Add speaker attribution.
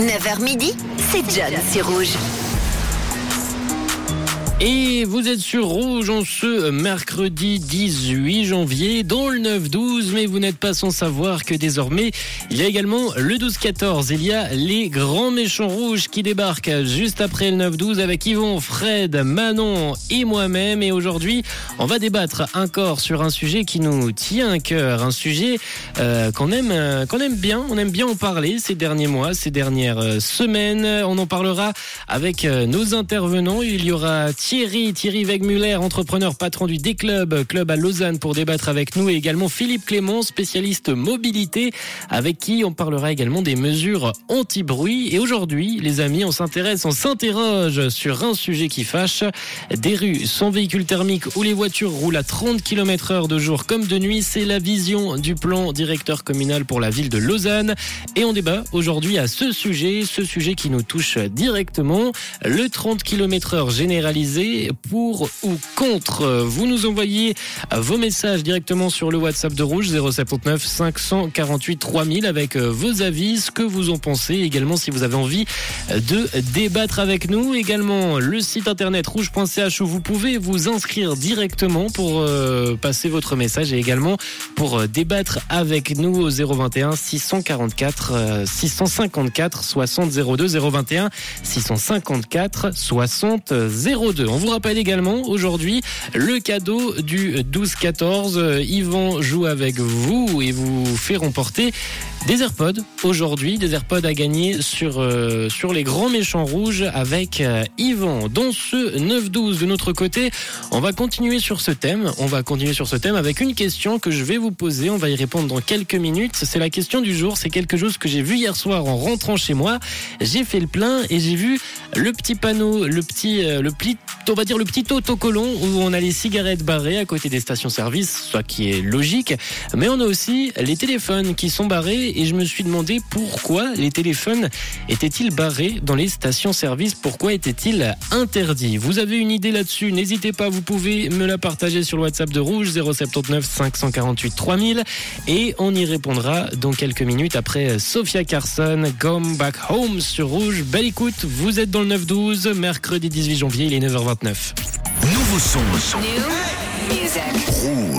Speaker 1: 9h midi, c'est John sur Rouge.
Speaker 2: Et vous êtes sur Rouge en ce mercredi 18 janvier dans le 9-12, mais vous n'êtes pas sans savoir que désormais, il y a également le 12-14. Il y a les grands méchants rouges qui débarquent juste après le 9-12 avec Yvon, Fred, Manon et moi-même. Et aujourd'hui, on va débattre encore sur un sujet qui nous tient à cœur, un sujet euh, qu'on aime, euh, qu'on aime bien. On aime bien en parler ces derniers mois, ces dernières euh, semaines. On en parlera avec euh, nos intervenants. Il y aura Thierry, Thierry Wegmuller, entrepreneur patron du D-Club, club à Lausanne pour débattre avec nous et également Philippe Clément, spécialiste mobilité, avec qui on parlera également des mesures anti-bruit. Et aujourd'hui, les amis, on s'intéresse, on s'interroge sur un sujet qui fâche. Des rues sans véhicule thermique où les voitures roulent à 30 km heure de jour comme de nuit, c'est la vision du plan directeur communal pour la ville de Lausanne. Et on débat aujourd'hui à ce sujet, ce sujet qui nous touche directement, le 30 km heure généralisé pour ou contre. Vous nous envoyez vos messages directement sur le WhatsApp de Rouge 079 548 3000 avec vos avis, ce que vous en pensez, également si vous avez envie de débattre avec nous. Également le site internet rouge.ch où vous pouvez vous inscrire directement pour euh, passer votre message et également pour euh, débattre avec nous au 021 644 euh, 654 60 02 021 654 60 02. On vous rappelle également aujourd'hui le cadeau du 12-14. Euh, Yvan joue avec vous et vous fait remporter des AirPods aujourd'hui, des AirPods à gagner sur, euh, sur les grands méchants rouges avec euh, Yvan. Dans ce 9-12 de notre côté, on va continuer sur ce thème. On va continuer sur ce thème avec une question que je vais vous poser. On va y répondre dans quelques minutes. C'est la question du jour. C'est quelque chose que j'ai vu hier soir en rentrant chez moi. J'ai fait le plein et j'ai vu le petit panneau, le petit, euh, le petit, on va dire le petit autocollant où on a les cigarettes barrées à côté des stations-service, soit qui est logique. Mais on a aussi les téléphones qui sont barrés et je me suis demandé pourquoi les téléphones étaient-ils barrés dans les stations-service, pourquoi étaient-ils interdits? Vous avez une idée là-dessus, n'hésitez pas, vous pouvez me la partager sur le WhatsApp de Rouge 079 548 3000 et on y répondra dans quelques minutes après Sophia Carson, Come Back Home sur Rouge. Belle écoute, vous êtes dans le 9-12, mercredi 18 janvier, il est 9h29.
Speaker 3: Nouveau son.
Speaker 1: New music.
Speaker 3: Rouge.